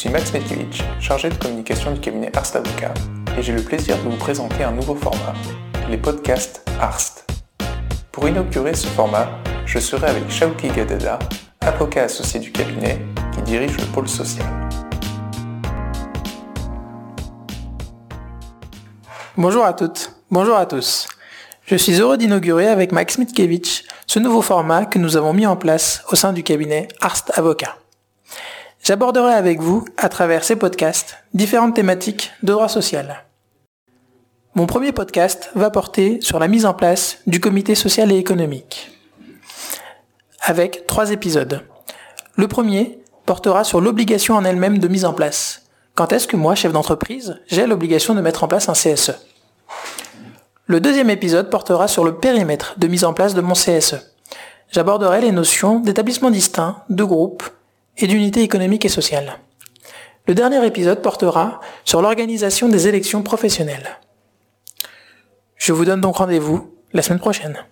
suis Max Metkiewicz, chargé de communication du cabinet Arst Avocat, et j'ai le plaisir de vous présenter un nouveau format, les podcasts Arst. Pour inaugurer ce format, je serai avec Shauki Gadada, avocat associé du cabinet qui dirige le pôle social. Bonjour à toutes, bonjour à tous. Je suis heureux d'inaugurer avec Max Mitkevich ce nouveau format que nous avons mis en place au sein du cabinet Arst Avocat. J'aborderai avec vous, à travers ces podcasts, différentes thématiques de droit social. Mon premier podcast va porter sur la mise en place du comité social et économique, avec trois épisodes. Le premier portera sur l'obligation en elle-même de mise en place. Quand est-ce que moi, chef d'entreprise, j'ai l'obligation de mettre en place un CSE Le deuxième épisode portera sur le périmètre de mise en place de mon CSE. J'aborderai les notions d'établissement distinct, de groupe et d'unité économique et sociale. Le dernier épisode portera sur l'organisation des élections professionnelles. Je vous donne donc rendez-vous la semaine prochaine.